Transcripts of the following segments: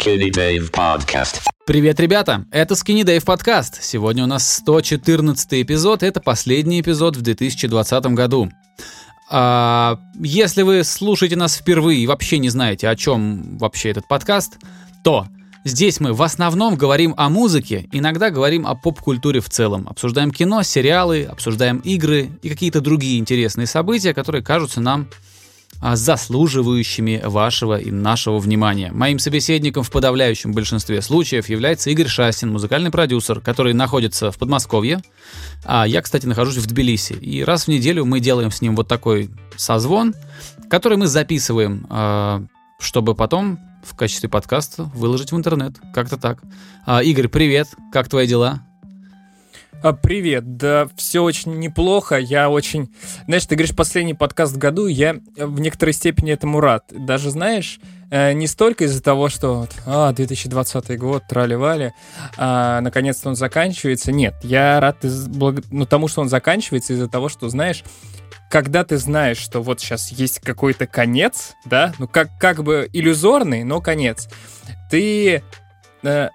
Skinny Dave Podcast. Привет, ребята! Это Skinny Dave подкаст. Сегодня у нас 114 эпизод. Это последний эпизод в 2020 году. А, если вы слушаете нас впервые и вообще не знаете, о чем вообще этот подкаст, то здесь мы в основном говорим о музыке, иногда говорим о поп-культуре в целом. Обсуждаем кино, сериалы, обсуждаем игры и какие-то другие интересные события, которые кажутся нам заслуживающими вашего и нашего внимания. Моим собеседником в подавляющем большинстве случаев является Игорь Шастин, музыкальный продюсер, который находится в Подмосковье. А я, кстати, нахожусь в Тбилиси. И раз в неделю мы делаем с ним вот такой созвон, который мы записываем, а, чтобы потом в качестве подкаста выложить в интернет. Как-то так. А, Игорь, привет. Как твои дела? А, привет, да, все очень неплохо, я очень... Знаешь, ты говоришь, последний подкаст в году, я в некоторой степени этому рад. Даже, знаешь, э, не столько из-за того, что а, 2020 год, трали-вали, а, наконец-то он заканчивается. Нет, я рад из, благ... ну, тому, что он заканчивается из-за того, что, знаешь, когда ты знаешь, что вот сейчас есть какой-то конец, да, ну как, как бы иллюзорный, но конец, ты э,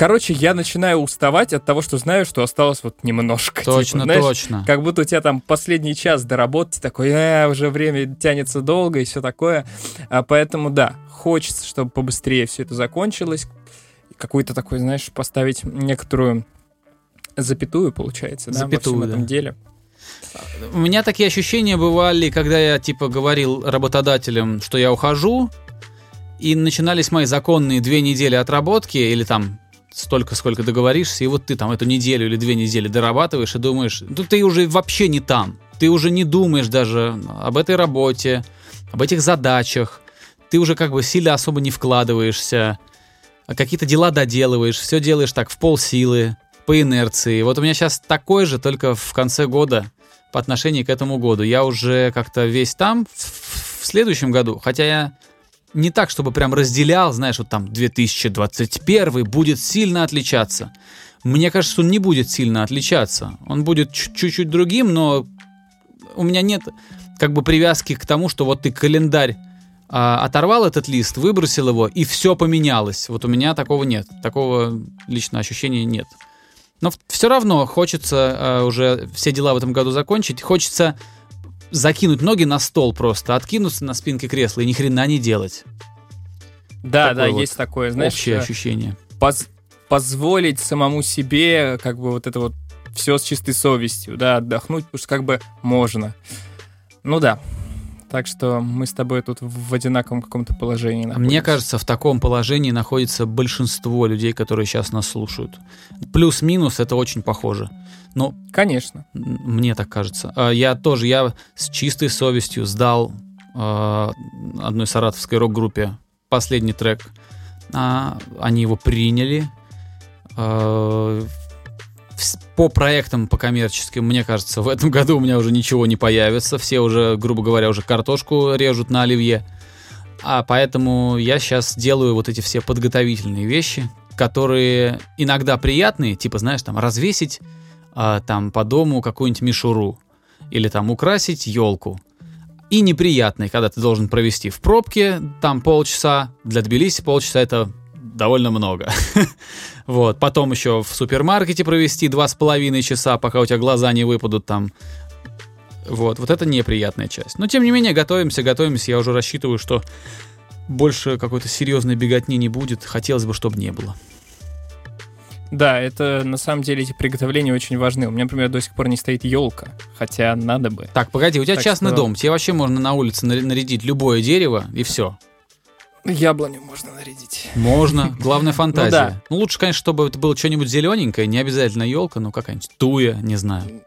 Короче, я начинаю уставать от того, что знаю, что осталось вот немножко. Точно, типа, знаешь, точно. Как будто у тебя там последний час до работы, такой, э, уже время тянется долго и все такое. А поэтому, да, хочется, чтобы побыстрее все это закончилось. Какую-то такой, знаешь, поставить некоторую запятую, получается, Запятую, да, во всем да. этом деле. У меня такие ощущения бывали, когда я типа говорил работодателям, что я ухожу, и начинались мои законные две недели отработки, или там столько, сколько договоришься, и вот ты там эту неделю или две недели дорабатываешь и думаешь, ну ты уже вообще не там, ты уже не думаешь даже об этой работе, об этих задачах, ты уже как бы сильно особо не вкладываешься, а какие-то дела доделываешь, все делаешь так в полсилы, по инерции. Вот у меня сейчас такое же, только в конце года по отношению к этому году. Я уже как-то весь там в, в следующем году, хотя я не так, чтобы прям разделял, знаешь, вот там 2021 будет сильно отличаться. Мне кажется, он не будет сильно отличаться. Он будет чуть-чуть другим, но у меня нет как бы привязки к тому, что вот ты календарь а, оторвал этот лист, выбросил его, и все поменялось. Вот у меня такого нет. Такого лично ощущения нет. Но все равно хочется а, уже все дела в этом году закончить. Хочется закинуть ноги на стол просто, откинуться на спинке кресла и ни хрена не делать. Да, Такое да, вот есть такое, знаешь, Общее э, ощущение. поз- позволить самому себе как бы вот это вот все с чистой совестью, да, отдохнуть, потому что как бы можно. Ну да. Так что мы с тобой тут в одинаковом каком-то положении Мне находимся. кажется, в таком положении находится большинство людей, которые сейчас нас слушают. Плюс-минус это очень похоже. Но Конечно. мне так кажется. А Я тоже, я с чистой совестью сдал э, одной саратовской рок-группе последний трек. А, Они его приняли. Э, По проектам, по коммерческим, мне кажется, в этом году у меня уже ничего не появится. Все уже, грубо говоря, уже картошку режут на оливье. А поэтому я сейчас делаю вот эти все подготовительные вещи, которые иногда приятные, типа, знаешь, там, развесить а, там по дому какую-нибудь мишуру или там украсить елку. И неприятные, когда ты должен провести в пробке там полчаса, для Тбилиси полчаса это довольно много. Вот, потом еще в супермаркете провести два с половиной часа, пока у тебя глаза не выпадут там. Вот, вот это неприятная часть. Но тем не менее, готовимся, готовимся. Я уже рассчитываю, что больше какой-то серьезной беготни не будет. Хотелось бы, чтобы не было. Да, это на самом деле эти приготовления очень важны. У меня, например, до сих пор не стоит елка, хотя надо бы. Так, погоди, у тебя Так частный что- дом. Тебе вообще можно на улице нар- нарядить любое дерево, и все. Яблоню можно нарядить. Можно. Главное фантазия. Ну да. Ну, лучше, конечно, чтобы это было что-нибудь зелененькое, не обязательно елка, но какая-нибудь туя, не знаю.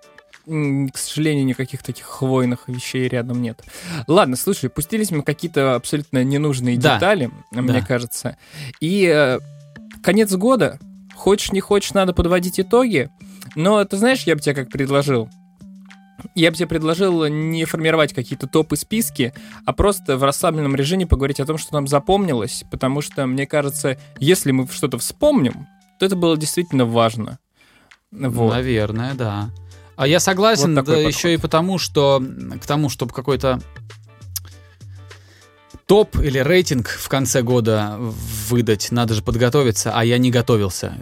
К сожалению, никаких таких хвойных вещей рядом нет. Ладно, слушай, пустились мы какие-то абсолютно ненужные Да. детали, мне Да. кажется. И э, конец года, хочешь не хочешь, надо подводить итоги. Но ты знаешь, я бы тебе как предложил? Я бы тебе предложил не формировать какие-то топы списки, а просто в расслабленном режиме поговорить о том, что нам запомнилось, потому что, мне кажется, если мы что-то вспомним, то это было действительно важно. Вот. Наверное, да. А я согласен, Вот да, подход. еще и потому, что к тому, чтобы какой-то топ или рейтинг в конце года выдать, надо же подготовиться, а я не готовился.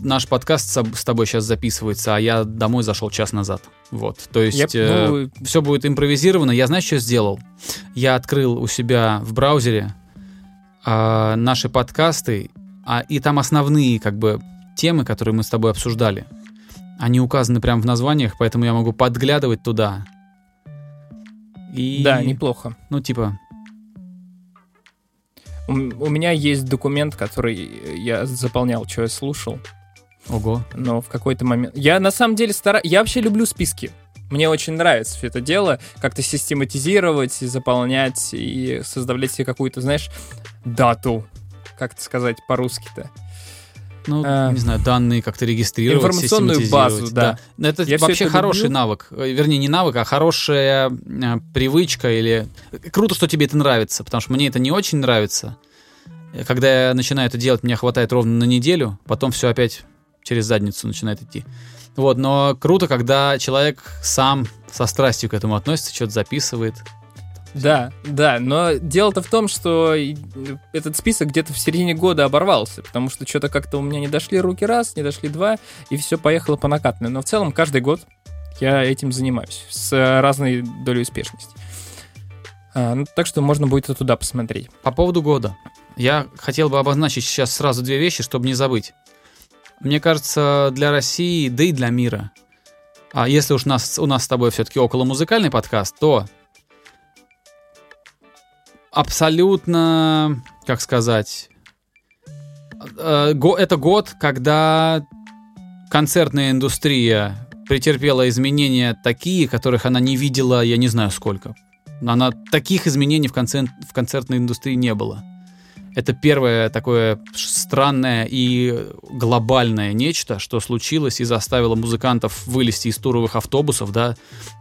Наш подкаст с тобой сейчас записывается, а я домой зашел час назад. Вот, то есть Я- э, ну, все будет импровизировано. Я знаешь, что сделал? Я открыл у себя в браузере а, наши подкасты, а, и там основные как бы темы, которые мы с тобой обсуждали. Они указаны прямо в названиях, поэтому я могу подглядывать туда. И, Да, неплохо. ну типа, У, у меня есть документ, который я заполнял, что я слушал, ого. но в какой-то момент... Я на самом деле стараюсь... Я вообще люблю списки. Мне очень нравится все это дело, как-то систематизировать, и заполнять и создавать себе какую-то, знаешь, дату. Как это сказать по-русски-то? Ну, А. не знаю, данные как-то регистрировать, Информационную базу, да. Это Я вообще это хороший люблю. навык. Э, Вернее, не навык, а хорошая э, привычка или... Круто, что тебе это нравится, потому что мне это не очень нравится. Э, Когда я начинаю это делать, мне хватает ровно на неделю, потом все опять через задницу начинает идти. Вот, но круто, когда человек сам со страстью к этому относится, что-то записывает. Да, да, но дело-то в том, что и- этот список где-то в середине года оборвался, потому что что-то как-то у меня не дошли руки раз, не дошли два, и все поехало по накатанной. Но в целом каждый год я этим занимаюсь с э, разной долей успешности. А, ну, так что можно будет и туда посмотреть. По поводу года. Я хотел бы обозначить сейчас сразу две вещи, чтобы не забыть. Мне кажется, для России, да и для мира, а если уж нас, у нас с тобой все-таки около музыкальный подкаст, то абсолютно, как сказать, э, это год, когда концертная индустрия претерпела изменения такие, которых она не видела, я не знаю сколько. Она таких изменений в, концерт, в концертной индустрии не было. Это первое такое странное и глобальное нечто, что случилось и заставило музыкантов вылезти из туровых автобусов, да,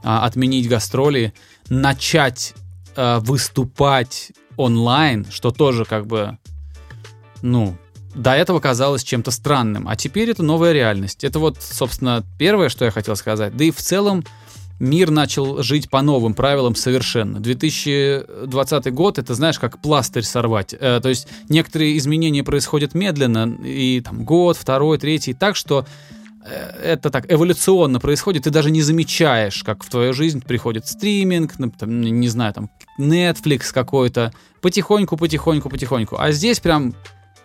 а, отменить гастроли, начать а, выступать онлайн, что тоже как бы, ну, до этого казалось чем-то странным, а теперь это новая реальность. Это вот, собственно, первое, что я хотел сказать. Да и в целом мир начал жить по новым правилам совершенно. 2020 год, это знаешь, как пластырь сорвать. Э, то есть некоторые изменения происходят медленно, и там год, второй, третий, так что э, это так эволюционно происходит, ты даже не замечаешь, как в твою жизнь приходит стриминг, ну, там, не знаю, там Netflix какой-то, потихоньку, потихоньку, потихоньку. А здесь прям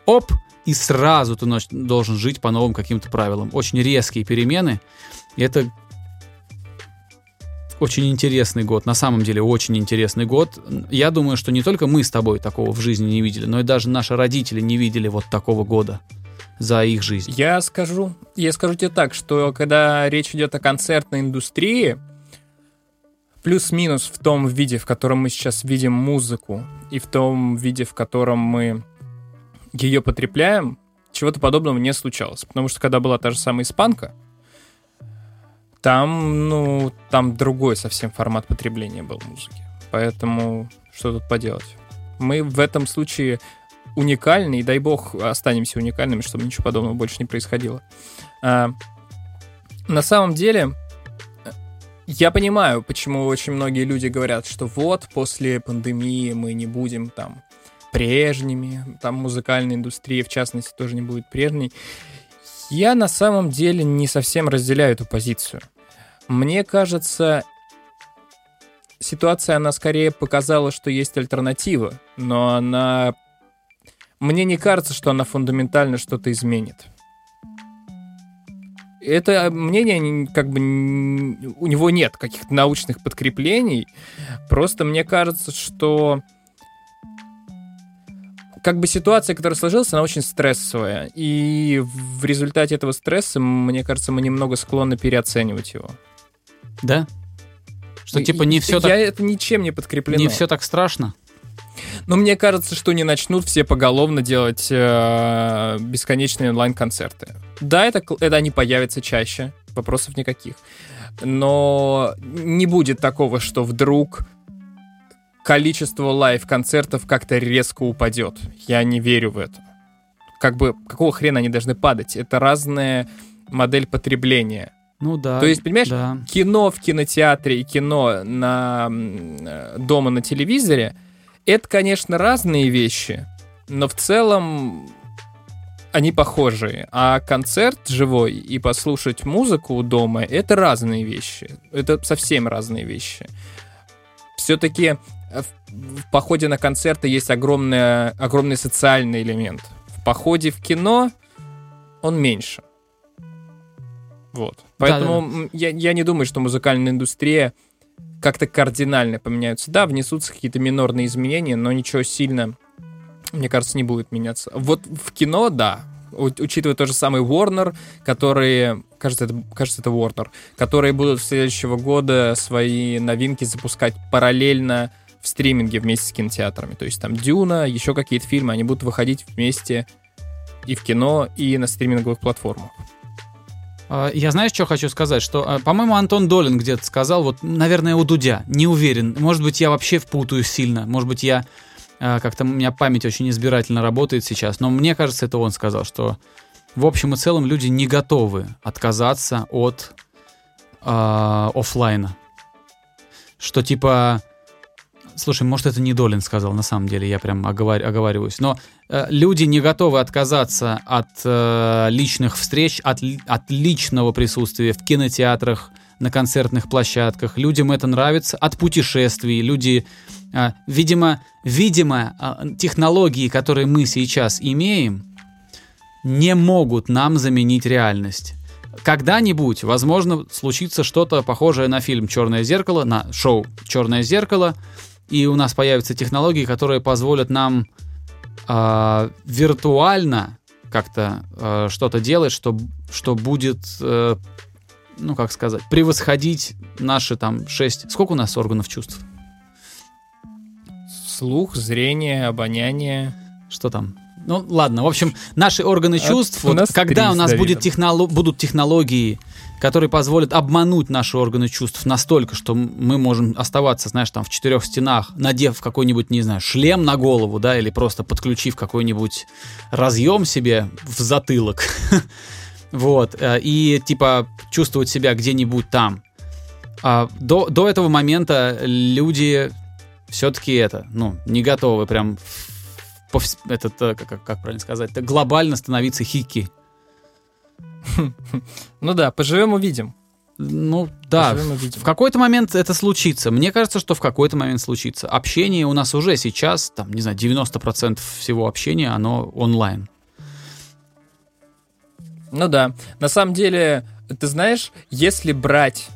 оп, и сразу ты должен жить по новым каким-то правилам. Очень резкие перемены. И это очень интересный год, на самом деле очень интересный год. Я думаю, что не только мы с тобой такого в жизни не видели, но и даже наши родители не видели вот такого года за их жизнь. Я скажу, я скажу тебе так, что когда речь идет о концертной индустрии, плюс-минус в том виде, в котором мы сейчас видим музыку, и в том виде, в котором мы ее потребляем, чего-то подобного не случалось. Потому что когда была та же самая испанка, там, ну, там другой совсем формат потребления был музыки. Поэтому что тут поделать? Мы в этом случае уникальны, и дай бог останемся уникальными, чтобы ничего подобного больше не происходило. А, на самом деле, я понимаю, почему очень многие люди говорят, что вот после пандемии мы не будем там прежними, там музыкальная индустрия, в частности, тоже не будет прежней. Я на самом деле не совсем разделяю эту позицию. Мне кажется, ситуация, она скорее показала, что есть альтернатива, но она... Мне не кажется, что она фундаментально что-то изменит. Это мнение, как бы, у него нет каких-то научных подкреплений. Просто мне кажется, что как бы ситуация, которая сложилась, она очень стрессовая. И в результате этого стресса, мне кажется, мы немного склонны переоценивать его. Да? Что типа не все Я так, это ничем не подкреплено. не все так страшно? Но мне кажется, что не начнут все поголовно делать э, бесконечные онлайн-концерты. Да, это, это они появятся чаще, вопросов никаких. Но не будет такого, что вдруг количество лайв-концертов как-то резко упадет. Я не верю в это. Как бы, какого хрена они должны падать? Это разная модель потребления. Ну да. То есть, понимаешь, да. кино в кинотеатре и кино на э, дома на телевизоре Это, конечно, разные вещи, но в целом они похожие. А концерт живой и послушать музыку дома — это разные вещи. Это совсем разные вещи. Все-таки в, в походе на концерты есть огромный, огромный социальный элемент. В походе в кино он меньше. Вот. Поэтому да, да. Я, я не думаю, что музыкальная индустрия как-то кардинально поменяется. Да, внесутся какие-то минорные изменения, но ничего сильно, мне кажется, не будет меняться. Вот в кино, да, учитывая тот же самый Warner, которые, кажется, это, кажется, это Warner, которые будут в следующего года свои новинки запускать параллельно в стриминге вместе с кинотеатрами. То есть там Дюна, еще какие-то фильмы, они будут выходить вместе и в кино, и на стриминговых платформах. А, я знаешь, что хочу сказать? Что, а, по-моему, Антон Долин где-то сказал, вот, наверное, у Дудя, не уверен. Может быть, я вообще впутаю сильно. Может быть, я а, как-то у меня память очень избирательно работает сейчас. Но мне кажется, это он сказал, что в общем и целом люди не готовы отказаться от э, офлайна. Что типа Слушай, может, это не Долин сказал, на самом деле, я прям оговар... оговариваюсь. Но э, люди не готовы отказаться от э, личных встреч, от, от личного присутствия в кинотеатрах, на концертных площадках. Людям это нравится. От путешествий. Люди, э, видимо, видимо, э, технологии, которые мы сейчас имеем, не могут нам заменить реальность когда-нибудь, возможно, случится что-то похожее на фильм «Черное зеркало», на шоу «Черное зеркало», и у нас появятся технологии, которые позволят нам э, виртуально как-то э, что-то делать, что, что будет, э, ну как сказать, превосходить наши там шесть... Сколько у нас органов чувств? Слух, зрение, обоняние. Что там? Ну, ладно, в общем, наши органы чувств, а, вот, когда у нас будет техноло- будут технологии, которые позволят обмануть наши органы чувств настолько, что мы можем оставаться, знаешь, там в четырех стенах, надев какой-нибудь, не знаю, шлем на голову, да, или просто подключив какой-нибудь разъем себе в затылок, вот, э, и типа чувствовать себя где-нибудь там. А до, до этого момента люди все-таки это, ну, не готовы прям этот, э, как, как правильно сказать, глобально становиться хики. Ну да, поживем увидим. Ну да, в какой-то момент это случится. Мне кажется, что в какой-то момент случится. Общение у нас уже сейчас, там, не знаю, 90% всего общения, оно онлайн. Ну да. На самом деле, ты знаешь, если брать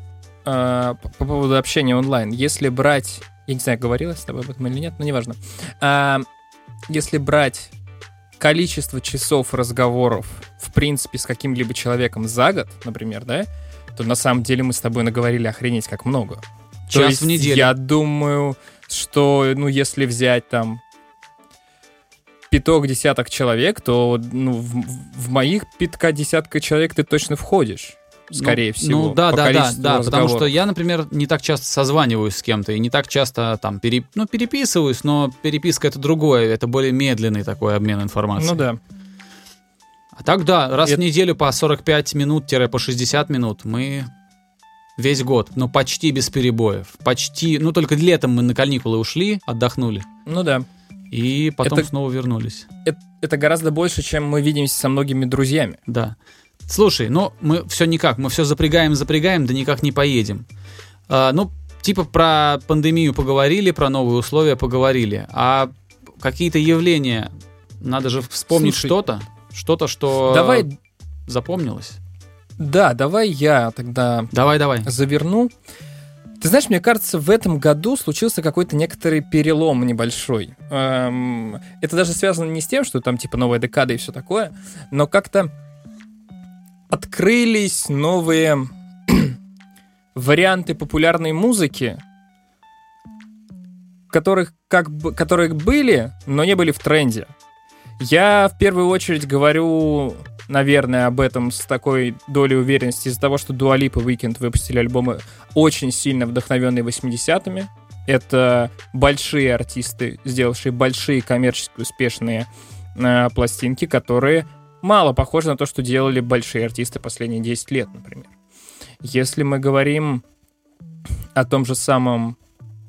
э, по поводу общения онлайн, если брать, я не знаю, говорила с тобой об этом или нет, но неважно. Э, если брать количество часов разговоров, в принципе, с каким-либо человеком за год, например, да, то на самом деле мы с тобой наговорили охренеть как много. Час то есть, в неделю. Я думаю, что, ну, если взять там пяток десяток человек, то ну, в, в моих пятка десятка человек ты точно входишь скорее ну, всего. Ну да, да, да, да, потому что я, например, не так часто созваниваюсь с кем-то и не так часто там пере, ну, переписываюсь, но переписка это другое, это более медленный такой обмен информацией. Ну да. А так да, раз это... в неделю по 45 минут-по 60 минут мы весь год, но почти без перебоев. Почти, ну только летом мы на каникулы ушли, отдохнули. Ну да. И потом это, снова вернулись. Это, это гораздо больше, чем мы видимся со многими друзьями. Да. Слушай, ну мы все никак, мы все запрягаем, запрягаем, да никак не поедем. А, ну, типа про пандемию поговорили, про новые условия поговорили, а какие-то явления, надо же вспомнить Слушай, что-то, что-то, что давай... запомнилось. Да, давай я тогда давай, давай. заверну. Ты знаешь, мне кажется, в этом году случился какой-то некоторый перелом небольшой. Эм, это даже связано не с тем, что там типа новая декада и все такое, но как-то открылись новые варианты популярной музыки, которых как бы, которые были, но не были в тренде. Я в первую очередь говорю, наверное, об этом с такой долей уверенности из-за того, что Дуалип и Weekend выпустили альбомы очень сильно вдохновенные 80-ми. Это большие артисты, сделавшие большие коммерчески успешные э, пластинки, которые мало похоже на то, что делали большие артисты последние 10 лет, например. Если мы говорим о том же самом,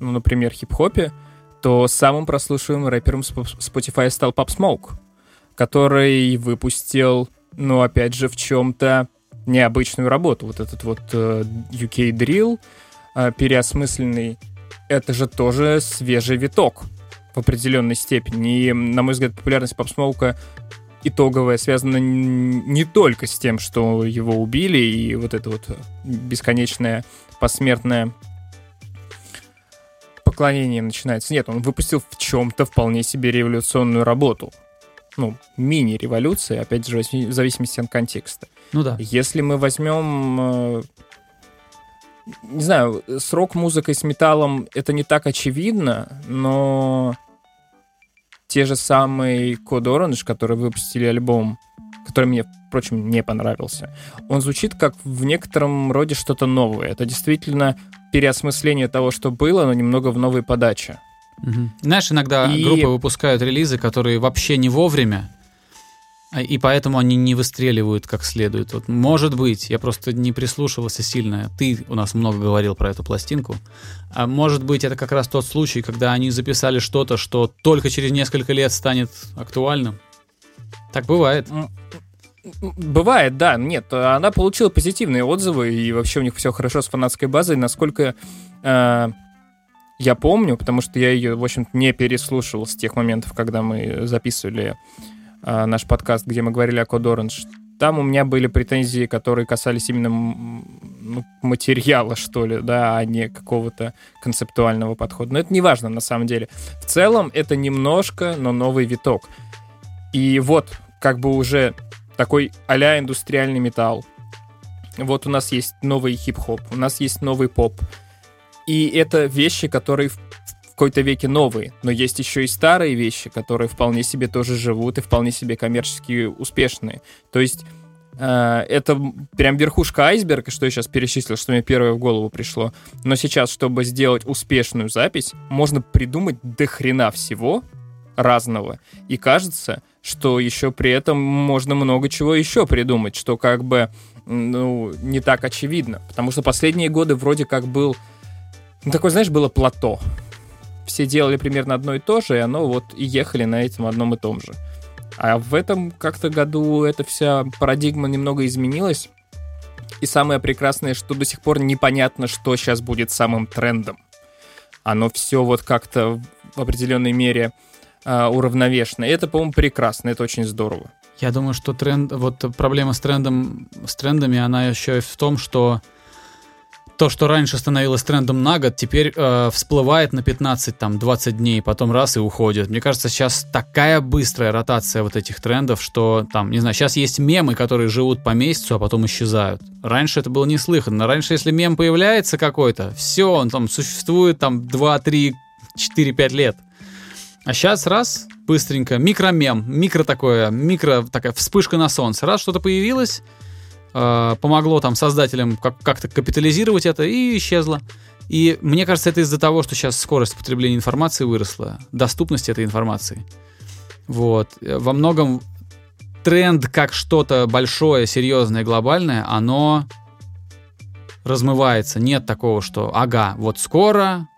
ну, например, хип-хопе, то самым прослушиваемым рэпером Spotify стал Pop Smoke, который выпустил, ну, опять же, в чем-то необычную работу. Вот этот вот UK Drill, uh, переосмысленный, это же тоже свежий виток в определенной степени. И, на мой взгляд, популярность Pop Smoke итоговая связана не только с тем, что его убили, и вот это вот бесконечное посмертное поклонение начинается. Нет, он выпустил в чем-то вполне себе революционную работу. Ну, мини-революция, опять же, в зависимости от контекста. Ну да. Если мы возьмем э, не знаю, с рок-музыкой, с металлом это не так очевидно, но те же самые Code Orange, которые выпустили альбом, который мне, впрочем, не понравился, он звучит как в некотором роде что-то новое. Это действительно переосмысление того, что было, но немного в новой подаче. Угу. Знаешь, иногда и... группы выпускают релизы, которые вообще не вовремя, и поэтому они не выстреливают как следует. Вот, может быть, я просто не прислушивался сильно. Ты у нас много говорил про эту пластинку. А может быть, это как раз тот случай, когда они записали что-то, что только через несколько лет станет актуальным. Так бывает. Бывает, да. Нет, она получила позитивные отзывы, и вообще у них все хорошо с фанатской базой. Насколько э, я помню, потому что я ее, в общем-то, не переслушивал с тех моментов, когда мы записывали а, наш подкаст, где мы говорили о Code Orange, там у меня были претензии, которые касались именно ну, материала, что ли, да, а не какого-то концептуального подхода. Но это не важно на самом деле. В целом это немножко, но новый виток. И вот, как бы уже такой а-ля индустриальный металл. Вот у нас есть новый хип-хоп, у нас есть новый поп. И это вещи, которые в какой-то веке новые, но есть еще и старые вещи, которые вполне себе тоже живут и вполне себе коммерчески успешные. То есть э, это прям верхушка айсберга, что я сейчас перечислил, что мне первое в голову пришло. Но сейчас, чтобы сделать успешную запись, можно придумать до хрена всего разного. И кажется, что еще при этом можно много чего еще придумать, что как бы ну, не так очевидно. Потому что последние годы вроде как был... Ну, такое, знаешь, было плато все делали примерно одно и то же, и оно вот и ехали на этом одном и том же. А в этом как-то году эта вся парадигма немного изменилась. И самое прекрасное, что до сих пор непонятно, что сейчас будет самым трендом. Оно все вот как-то в определенной мере э, уравновешено. И это, по-моему, прекрасно, это очень здорово. Я думаю, что тренд, вот проблема с трендом, с трендами, она еще и в том, что то, что раньше становилось трендом на год, теперь э, всплывает на 15-20 дней, потом раз и уходит. Мне кажется, сейчас такая быстрая ротация вот этих трендов, что там, не знаю, сейчас есть мемы, которые живут по месяцу, а потом исчезают. Раньше это было неслыханно. Раньше, если мем появляется какой-то, все, он там существует там 2, 3, 4, 5 лет. А сейчас раз, быстренько, микромем, микро такое, микро такая вспышка на солнце. Раз что-то появилось, Э, помогло там создателям как- как-то капитализировать это и исчезло. И мне кажется, это из-за того, что сейчас скорость потребления информации выросла, доступность этой информации. Вот. Во многом тренд как что-то большое, серьезное, глобальное, оно размывается. Нет такого, что ага, вот скоро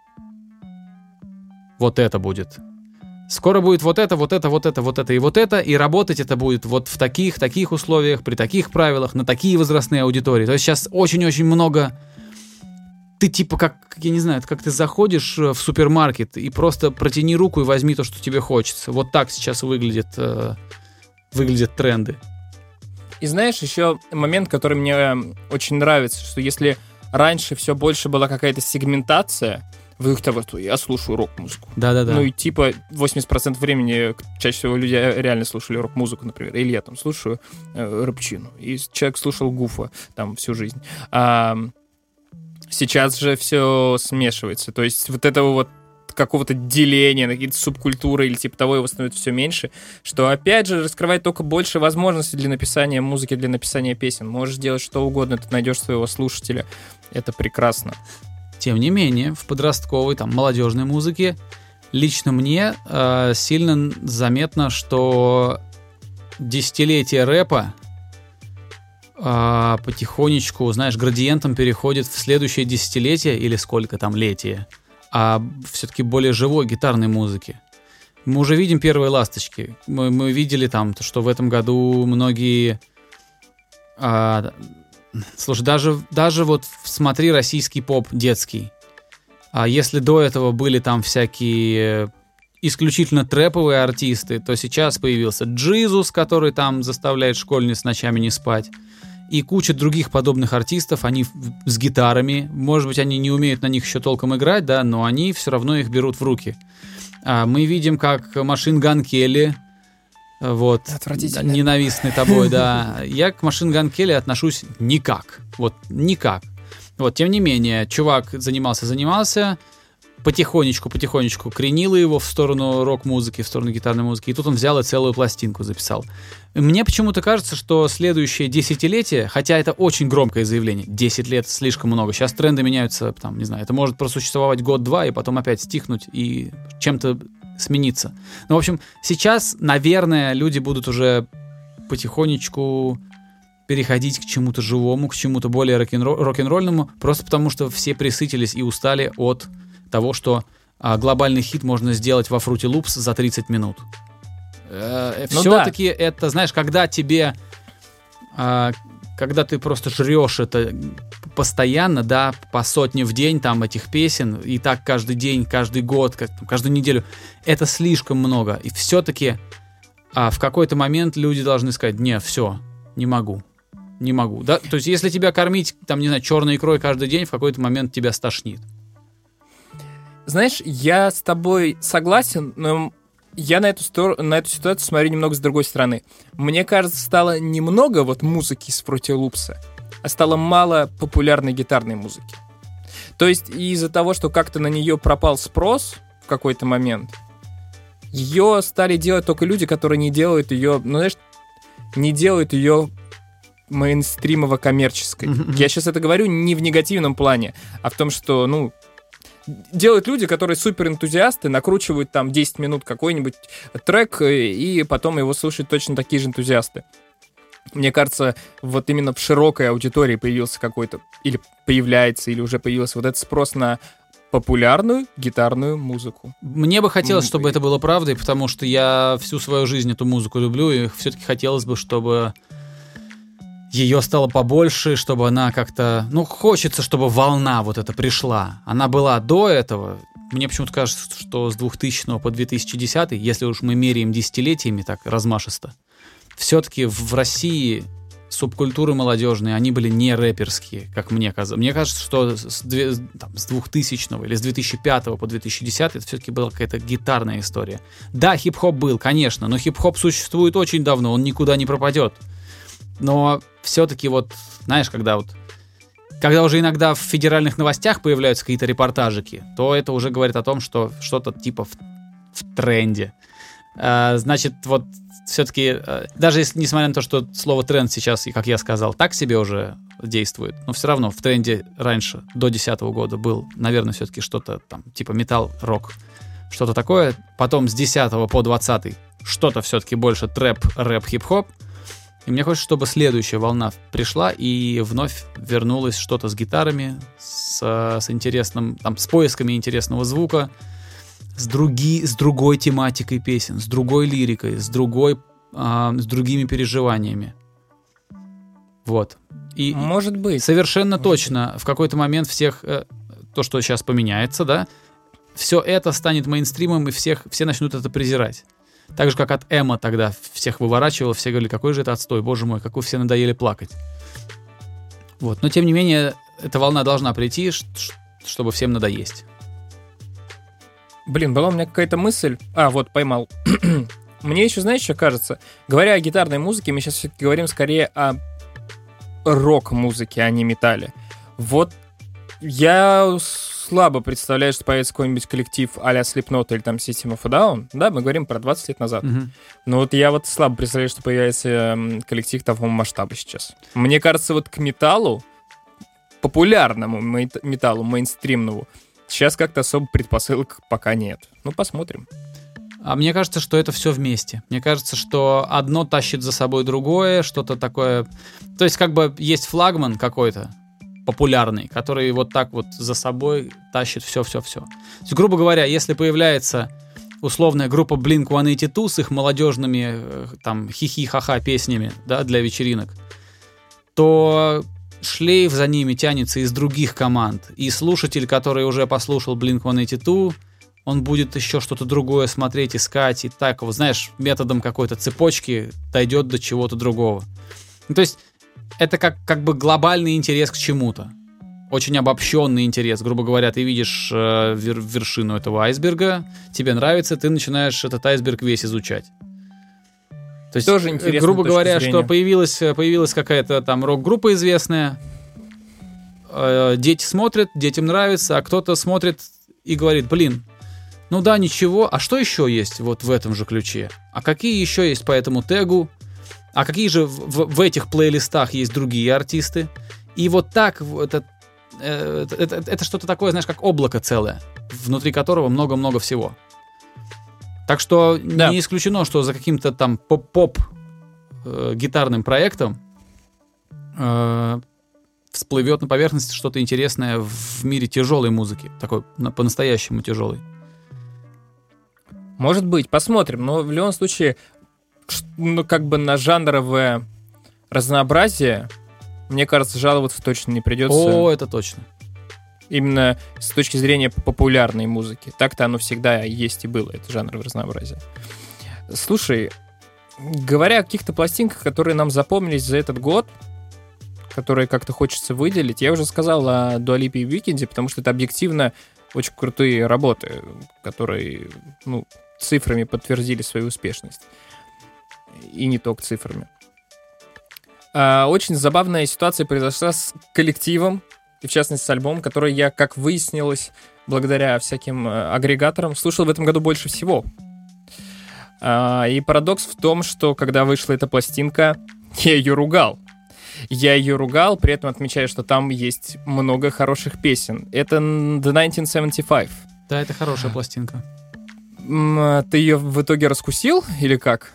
вот это будет. Скоро будет вот это, вот это, вот это, вот это и вот это, и работать это будет вот в таких, таких условиях, при таких правилах, на такие возрастные аудитории. То есть сейчас очень-очень много... Ты типа как, я не знаю, как ты заходишь э, в супермаркет и просто протяни руку и возьми то, что тебе хочется. Вот так сейчас выглядит, э, выглядят тренды. И знаешь, еще момент, который мне э, очень нравится, что если раньше все больше была какая-то сегментация, в их того, что я слушаю рок-музыку. Да-да-да. Ну и типа 80% времени чаще всего люди реально слушали рок-музыку, например. Или я там слушаю э, рэпчину. И человек слушал Гуфа там всю жизнь. А, сейчас же все смешивается. То есть вот этого вот какого-то деления на какие-то субкультуры или типа того его становится все меньше, что опять же раскрывает только больше возможностей для написания музыки, для написания песен. Можешь делать что угодно, ты найдешь своего слушателя. Это прекрасно. Тем не менее, в подростковой, там, молодежной музыке лично мне э, сильно заметно, что десятилетие рэпа э, потихонечку, знаешь, градиентом переходит в следующее десятилетие или сколько там летие. а все-таки более живой гитарной музыки. Мы уже видим первые ласточки. Мы, мы видели там, что в этом году многие... А, слушай, даже, даже вот смотри российский поп детский. А если до этого были там всякие исключительно трэповые артисты, то сейчас появился Джизус, который там заставляет школьниц ночами не спать. И куча других подобных артистов, они с гитарами, может быть, они не умеют на них еще толком играть, да, но они все равно их берут в руки. А мы видим, как Машин Ган Келли, вот, ненавистный тобой, да. Я к Машин Ган Келли отношусь никак, вот, никак. Вот, тем не менее, чувак занимался-занимался, потихонечку-потихонечку кренило его в сторону рок-музыки, в сторону гитарной музыки, и тут он взял и целую пластинку записал. Мне почему-то кажется, что следующее десятилетие, хотя это очень громкое заявление, 10 лет слишком много, сейчас тренды меняются, там, не знаю, это может просуществовать год-два и потом опять стихнуть и чем-то смениться. Ну, в общем, сейчас, наверное, люди будут уже потихонечку переходить к чему-то живому, к чему-то более рок-н-ролльному, просто потому что все присытились и устали от того, что а, глобальный хит можно сделать во Fruity Loops за 30 минут. Э, ну Все-таки да. это, знаешь, когда тебе, а, когда ты просто жрешь это постоянно, да, по сотне в день там этих песен, и так каждый день, каждый год, как, каждую неделю, это слишком много. И все-таки а, в какой-то момент люди должны сказать, не, все, не могу. Не могу. Да? То есть, если тебя кормить, там, не знаю, черной икрой каждый день, в какой-то момент тебя стошнит. Знаешь, я с тобой согласен, но я на эту, стор- на эту ситуацию смотрю немного с другой стороны. Мне кажется, стало немного вот музыки Fruity Loops, а стало мало популярной гитарной музыки. То есть из-за того, что как-то на нее пропал спрос в какой-то момент, ее стали делать только люди, которые не делают ее, ну знаешь, не делают ее мейнстримово-коммерческой. Mm-hmm. Я сейчас это говорю не в негативном плане, а в том, что, ну, делают люди, которые супер энтузиасты, накручивают там 10 минут какой-нибудь трек, э, и потом его слушают точно такие же энтузиасты. Мне кажется, вот именно в широкой аудитории появился какой-то, или появляется, или уже появился вот этот спрос на популярную гитарную музыку. Мне бы хотелось, чтобы это было правдой, потому что я всю свою жизнь эту музыку люблю, и все-таки хотелось бы, чтобы ее стало побольше, чтобы она как-то... Ну, хочется, чтобы волна вот эта пришла. Она была до этого. Мне почему-то кажется, что с 2000 по 2010, если уж мы меряем десятилетиями так размашисто, все-таки в России субкультуры молодежные, они были не рэперские, как мне кажется. Мне кажется, что с, две, там, с 2000 или с 2005 по 2010 это все-таки была какая-то гитарная история. Да, хип-хоп был, конечно, но хип-хоп существует очень давно, он никуда не пропадет. Но все-таки вот, знаешь, когда вот когда уже иногда в федеральных новостях появляются какие-то репортажики, то это уже говорит о том, что что-то типа в, в тренде. А, значит, вот все-таки, а, даже если, несмотря на то, что слово тренд сейчас, как я сказал, так себе уже действует, но все равно в тренде раньше, до 2010 года был, наверное, все-таки что-то там, типа металл, рок, что-то такое. Потом с 10 по 20 что-то все-таки больше трэп, рэп, хип-хоп. И мне хочется, чтобы следующая волна пришла и вновь вернулось что-то с гитарами, с, с интересным, там, с поисками интересного звука, с, други, с другой тематикой песен, с другой лирикой, с другой, а, с другими переживаниями. Вот. И Может быть. Совершенно Может точно. Быть. В какой-то момент всех э, то, что сейчас поменяется, да, все это станет мейнстримом и всех все начнут это презирать. Так же, как от Эма тогда всех выворачивал, все говорили, какой же это отстой, боже мой, как вы все надоели плакать. Вот. Но, тем не менее, эта волна должна прийти, чтобы всем надоесть. Блин, была у меня какая-то мысль. А, вот, поймал. Мне еще, знаешь, что кажется? Говоря о гитарной музыке, мы сейчас все-таки говорим скорее о рок-музыке, а не металле. Вот я слабо представляю, что появится какой-нибудь коллектив а-ля Slipknot или там System of a Down. Да, мы говорим про 20 лет назад. Mm-hmm. Но вот я вот слабо представляю, что появится коллектив того масштаба сейчас. Мне кажется, вот к металлу, популярному металлу, мейнстримному, сейчас как-то особо предпосылок пока нет. Ну, посмотрим. А мне кажется, что это все вместе. Мне кажется, что одно тащит за собой другое, что-то такое. То есть, как бы есть флагман какой-то, популярный, который вот так вот за собой тащит все-все-все. Грубо говоря, если появляется условная группа Blink-182 с их молодежными э, там хихи-ха-ха песнями, да, для вечеринок, то шлейф за ними тянется из других команд. И слушатель, который уже послушал Blink-182, он будет еще что-то другое смотреть, искать, и так, вот, знаешь, методом какой-то цепочки дойдет до чего-то другого. Ну, то есть это как, как бы глобальный интерес к чему-то. Очень обобщенный интерес. Грубо говоря, ты видишь э, вер, вершину этого айсберга, тебе нравится, ты начинаешь этот айсберг весь изучать. То есть, Тоже интересно. грубо говоря, что появилась, появилась какая-то там рок-группа известная, э, дети смотрят, детям нравится, а кто-то смотрит и говорит, блин, ну да, ничего, а что еще есть вот в этом же ключе? А какие еще есть по этому тегу? А какие же в, в, этих плейлистах есть другие артисты? И вот так это, э, это, это, это что-то такое, знаешь, как облако целое, внутри которого много-много всего. Так что да. не исключено, что за каким-то там поп-поп э, гитарным проектом э, всплывет на поверхность что-то интересное в мире тяжелой музыки, такой на, по-настоящему тяжелой. Может быть, посмотрим. Но в любом случае, ну, как бы на жанровое разнообразие, мне кажется, жаловаться точно не придется. О, это точно именно с точки зрения популярной музыки. Так-то оно всегда есть и было, это жанр разнообразия. Слушай, говоря о каких-то пластинках, которые нам запомнились за этот год, которые как-то хочется выделить, я уже сказал о Дуа Липе и Викенде, потому что это объективно очень крутые работы, которые ну, цифрами подтвердили свою успешность. И не только цифрами. А, очень забавная ситуация произошла с коллективом, и в частности с альбомом, который я, как выяснилось, благодаря всяким э, агрегаторам, слушал в этом году больше всего. А, и парадокс в том, что когда вышла эта пластинка, я ее ругал. Я ее ругал, при этом отмечая, что там есть много хороших песен. Это The 1975. Да, это хорошая пластинка. А ты ее в итоге раскусил или как?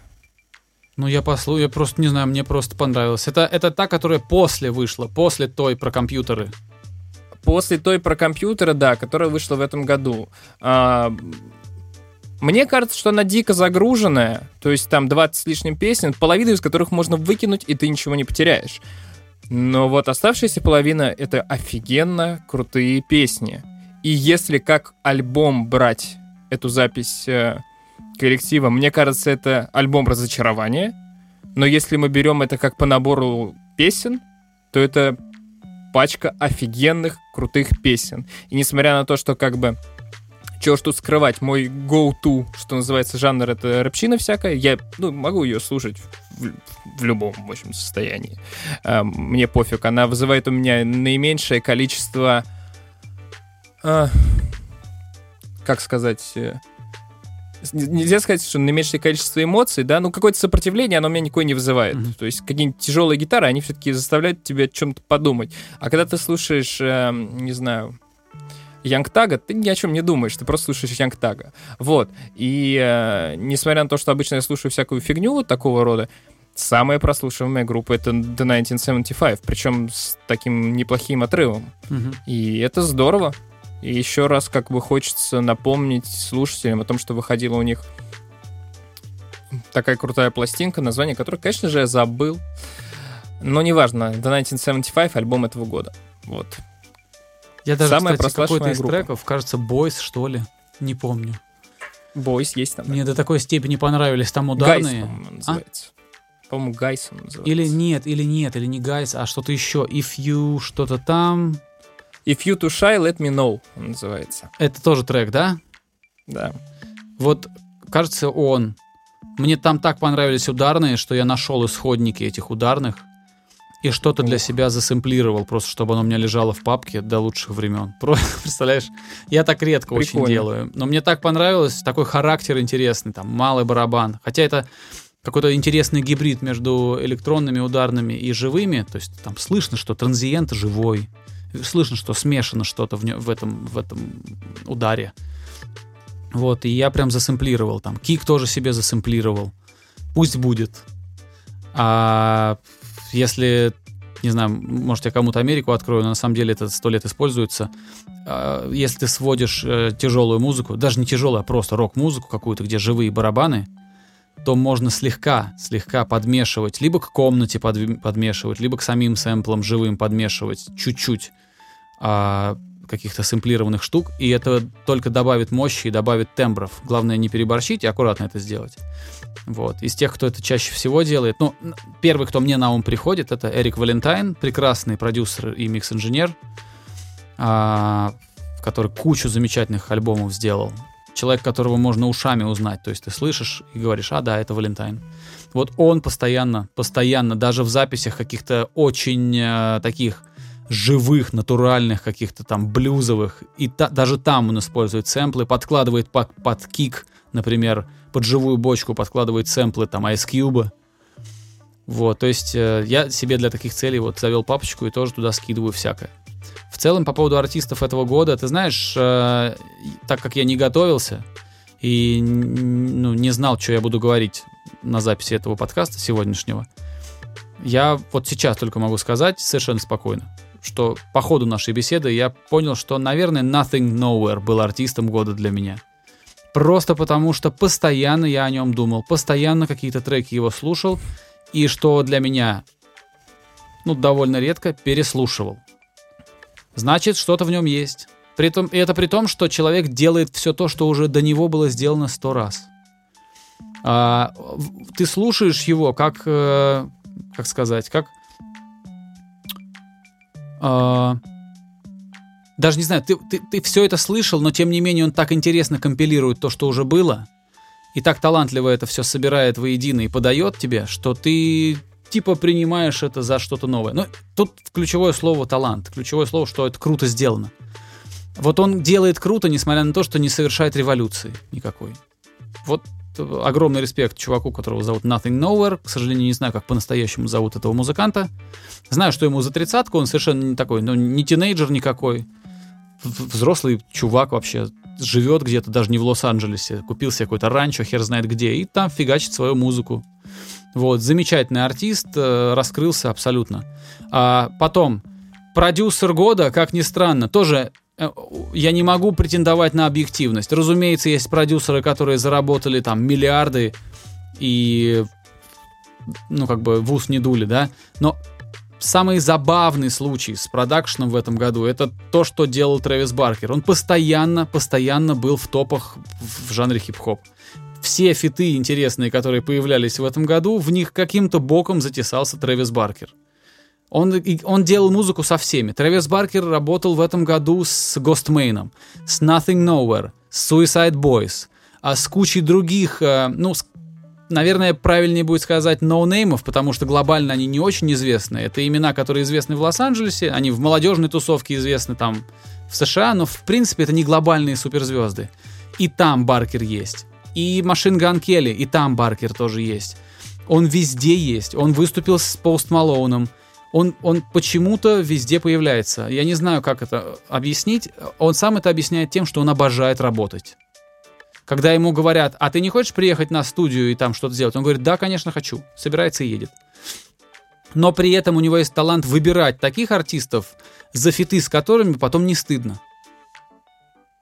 Ну, я послушал, я просто не знаю, мне просто понравилось. Это, это та, которая после вышла, после той про компьютеры. После той про компьютеры, да, которая вышла в этом году. А, мне кажется, что она дико загруженная, то есть там 20 с лишним песен, половину из которых можно выкинуть, и ты ничего не потеряешь. Но вот оставшаяся половина — это офигенно крутые песни. И если как альбом брать эту запись э, коллектива, мне кажется, это альбом разочарования. Но если мы берем это как по набору песен, то это пачка офигенных, крутых песен. И несмотря на то, что как бы чего ж тут скрывать, мой go-to, что называется, жанр, это рэпчина всякая, я ну, могу ее слушать в, в любом, в общем, состоянии. А, мне пофиг, она вызывает у меня наименьшее количество... А, как сказать... Нельзя сказать, что наименьшее количество эмоций, да, ну какое-то сопротивление, оно у меня никакое не вызывает. Mm-hmm. То есть какие-нибудь тяжелые гитары, они все-таки заставляют тебя о чем-то подумать. А когда ты слушаешь, э, не знаю, Янг Тага, ты ни о чем не думаешь, ты просто слушаешь Янг Тага. Вот. И э, несмотря на то, что обычно я слушаю всякую фигню вот такого рода, самая прослушиваемая группа это The 1975, причем с таким неплохим отрывом. Mm-hmm. И это здорово. И еще раз как бы хочется напомнить слушателям о том, что выходила у них такая крутая пластинка, название которой, конечно же, я забыл. Но неважно, The 1975, альбом этого года. Вот. Я даже, Самая кстати, какой-то из группа. треков, кажется, Boys, что ли, не помню. Boys есть там. Мне до такой степени понравились там ударные. Guys, по-моему, называется. А? По-моему, Guys называется. Или нет, или нет, или не Guys, а что-то еще. If You, что-то там. If you too shy, let me know, он называется. Это тоже трек, да? Да. Вот, кажется, он. Мне там так понравились ударные, что я нашел исходники этих ударных и что-то для себя засэмплировал, просто чтобы оно у меня лежало в папке до лучших времен. Просто, представляешь, я так редко Прикольно. очень делаю. Но мне так понравилось, такой характер интересный, там, малый барабан. Хотя это какой-то интересный гибрид между электронными ударными и живыми. То есть там слышно, что транзиент живой слышно, что смешано что-то в, в, этом, в этом ударе. Вот, и я прям засэмплировал там. Кик тоже себе засэмплировал. Пусть будет. А если не знаю, может, я кому-то Америку открою, но на самом деле это сто лет используется. А, если ты сводишь э, тяжелую музыку, даже не тяжелую, а просто рок-музыку какую-то, где живые барабаны, то можно слегка, слегка подмешивать, либо к комнате под, подмешивать, либо к самим сэмплам живым подмешивать чуть-чуть а, каких-то сэмплированных штук, и это только добавит мощи и добавит тембров. Главное не переборщить и аккуратно это сделать. Вот. Из тех, кто это чаще всего делает, ну, первый, кто мне на ум приходит, это Эрик Валентайн, прекрасный продюсер и микс-инженер, а, который кучу замечательных альбомов сделал. Человек, которого можно ушами узнать. То есть ты слышишь и говоришь, а, да, это Валентайн. Вот он постоянно, постоянно, даже в записях каких-то очень э, таких живых, натуральных, каких-то там блюзовых. И та, даже там он использует сэмплы, подкладывает под, под кик, например, под живую бочку подкладывает сэмплы там Ice Cube. Вот, то есть э, я себе для таких целей вот завел папочку и тоже туда скидываю всякое. В целом, по поводу артистов этого года, ты знаешь, э, так как я не готовился и ну, не знал, что я буду говорить на записи этого подкаста сегодняшнего, я вот сейчас только могу сказать совершенно спокойно что по ходу нашей беседы я понял, что, наверное, Nothing Nowhere был артистом года для меня. Просто потому, что постоянно я о нем думал, постоянно какие-то треки его слушал, и что для меня, ну, довольно редко переслушивал. Значит, что-то в нем есть. При том, и это при том, что человек делает все то, что уже до него было сделано сто раз. А, ты слушаешь его как, э, как сказать, как э, даже не знаю, ты, ты, ты все это слышал, но тем не менее он так интересно компилирует то, что уже было, и так талантливо это все собирает воедино и подает тебе, что ты типа принимаешь это за что-то новое. Но тут ключевое слово талант, ключевое слово, что это круто сделано. Вот он делает круто, несмотря на то, что не совершает революции никакой. Вот огромный респект чуваку, которого зовут Nothing Nowhere. К сожалению, не знаю, как по-настоящему зовут этого музыканта. Знаю, что ему за тридцатку, он совершенно не такой, ну, не тинейджер никакой. Взрослый чувак вообще живет где-то, даже не в Лос-Анджелесе. Купил себе какой-то ранчо, хер знает где, и там фигачит свою музыку. Вот, замечательный артист, э, раскрылся абсолютно. А потом, продюсер года, как ни странно, тоже Э, я не могу претендовать на объективность. Разумеется, есть продюсеры, которые заработали там миллиарды и, ну, как бы в ус не дули, да, но самый забавный случай с продакшеном в этом году это то, что делал Трэвис Баркер. Он постоянно, постоянно был в топах в жанре хип-хоп. Все фиты интересные, которые появлялись в этом году, в них каким-то боком затесался Трэвис Баркер. Он, он делал музыку со всеми. Трэвис Баркер работал в этом году с Ghostemane, с Nothing Nowhere, с Suicide Boys, а с кучей других, э, ну, с, наверное, правильнее будет сказать ноунеймов, потому что глобально они не очень известны. Это имена, которые известны в Лос-Анджелесе, они в молодежной тусовке известны там в США, но в принципе это не глобальные суперзвезды. И там Баркер есть. И Machine Gun Kelly, и там Баркер тоже есть. Он везде есть. Он выступил с Пост Малоуном он, он почему-то везде появляется. Я не знаю, как это объяснить. Он сам это объясняет тем, что он обожает работать. Когда ему говорят, а ты не хочешь приехать на студию и там что-то сделать? Он говорит, да, конечно, хочу. Собирается и едет. Но при этом у него есть талант выбирать таких артистов, за фиты с которыми потом не стыдно.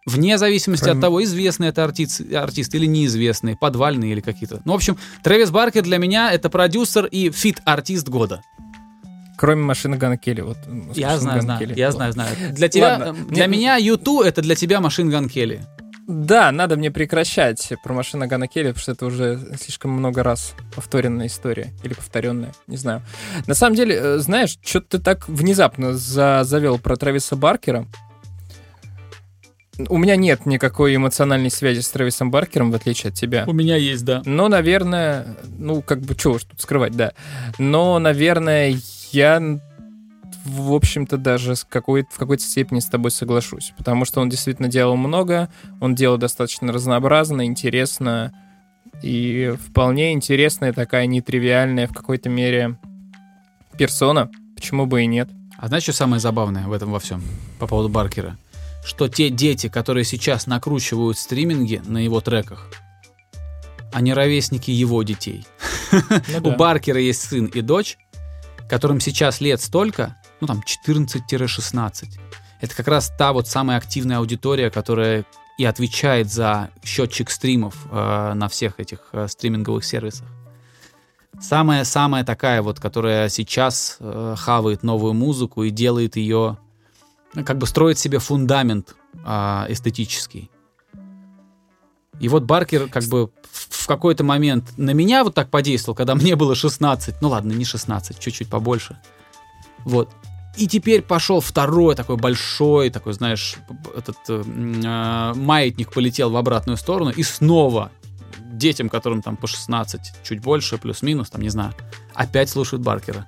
Вне зависимости Кроме... от того, известный это артист, артист или неизвестный, подвальный или какие-то. Ну, в общем, Трэвис Баркер для меня это продюсер и фит-артист года. Кроме машины Гана Келли. Вот, я знаю, знаю, Келли. я знаю, знаю. Для тебя, Ладно, для мне... меня YouTube это для тебя Machine Gun Kelly. Да, надо мне прекращать про машину Гана Келли, потому что это уже слишком много раз повторенная история. Или повторенная, не знаю. На самом деле, э, знаешь, что-то ты так внезапно за завел про Трэвиса Баркера. У меня нет никакой эмоциональной связи с Трэвисом Баркером, в отличие от тебя. У меня есть, да. Но, наверное, ну, как бы, чего ж тут скрывать, да. Но, наверное, я в общем-то, даже с какой в какой-то степени с тобой соглашусь. Потому что он действительно делал много, он делал достаточно разнообразно, интересно, и вполне интересная такая нетривиальная в какой-то мере персона. Почему бы и нет? А знаешь, что самое забавное в этом во всем по поводу Баркера? Что те дети, которые сейчас накручивают стриминги на его треках, они ровесники его детей. Ну. У Баркера есть сын и дочь, которым сейчас лет столько, ну там 14-16, это как раз та вот самая активная аудитория, которая и отвечает за счетчик стримов э, на всех этих э, стриминговых сервисах. Самая-самая такая вот, которая сейчас э, хавает новую музыку и делает ее, как бы строит себе фундамент э, эстетический. И вот Баркер как бы в какой-то момент на меня вот так подействовал, когда мне было 16, ну ладно, не 16, чуть-чуть побольше. Вот. И теперь пошел второй такой большой, такой, знаешь, этот э, э, маятник полетел в обратную сторону, и снова детям, которым там по 16, чуть больше, плюс-минус, там, не знаю, опять слушают Баркера.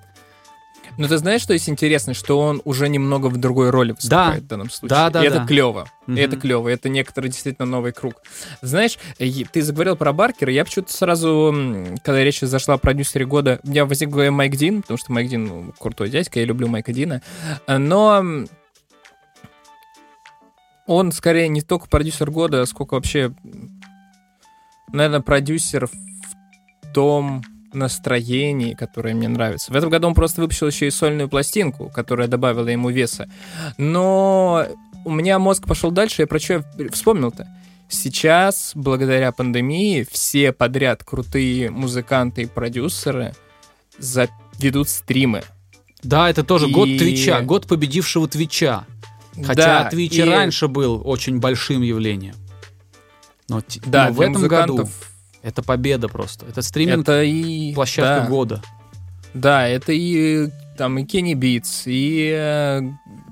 Но ты знаешь, что есть интересно, что он уже немного в другой роли выступает Да. в данном случае. Да, да, и это да. клево. Мгм. И это клево. Это некоторый действительно новый круг. Знаешь, э, ты заговорил про Баркера, я почему-то сразу, когда речь зашла о продюсере года, у меня возник Майк Дин, потому что Майк Дин ну, крутой дядька, я люблю Майка Дина. Э, Но он скорее не только продюсер года, сколько вообще, наверное, продюсер в том настроении, которое мне нравится. В этом году он просто выпустил еще и сольную пластинку, которая добавила ему веса. Но у меня мозг пошел дальше, я про что вспомнил-то? Сейчас, благодаря пандемии, все подряд крутые музыканты и продюсеры за- ведут стримы. Да, это тоже год И- Твича, год победившего Твича. Хотя Да, Твич и- раньше был очень большим явлением. Но, Да, но в этом году это победа просто. Это стриминг это и... площадка да. года. Да, это и там и Кенни Битс, и э,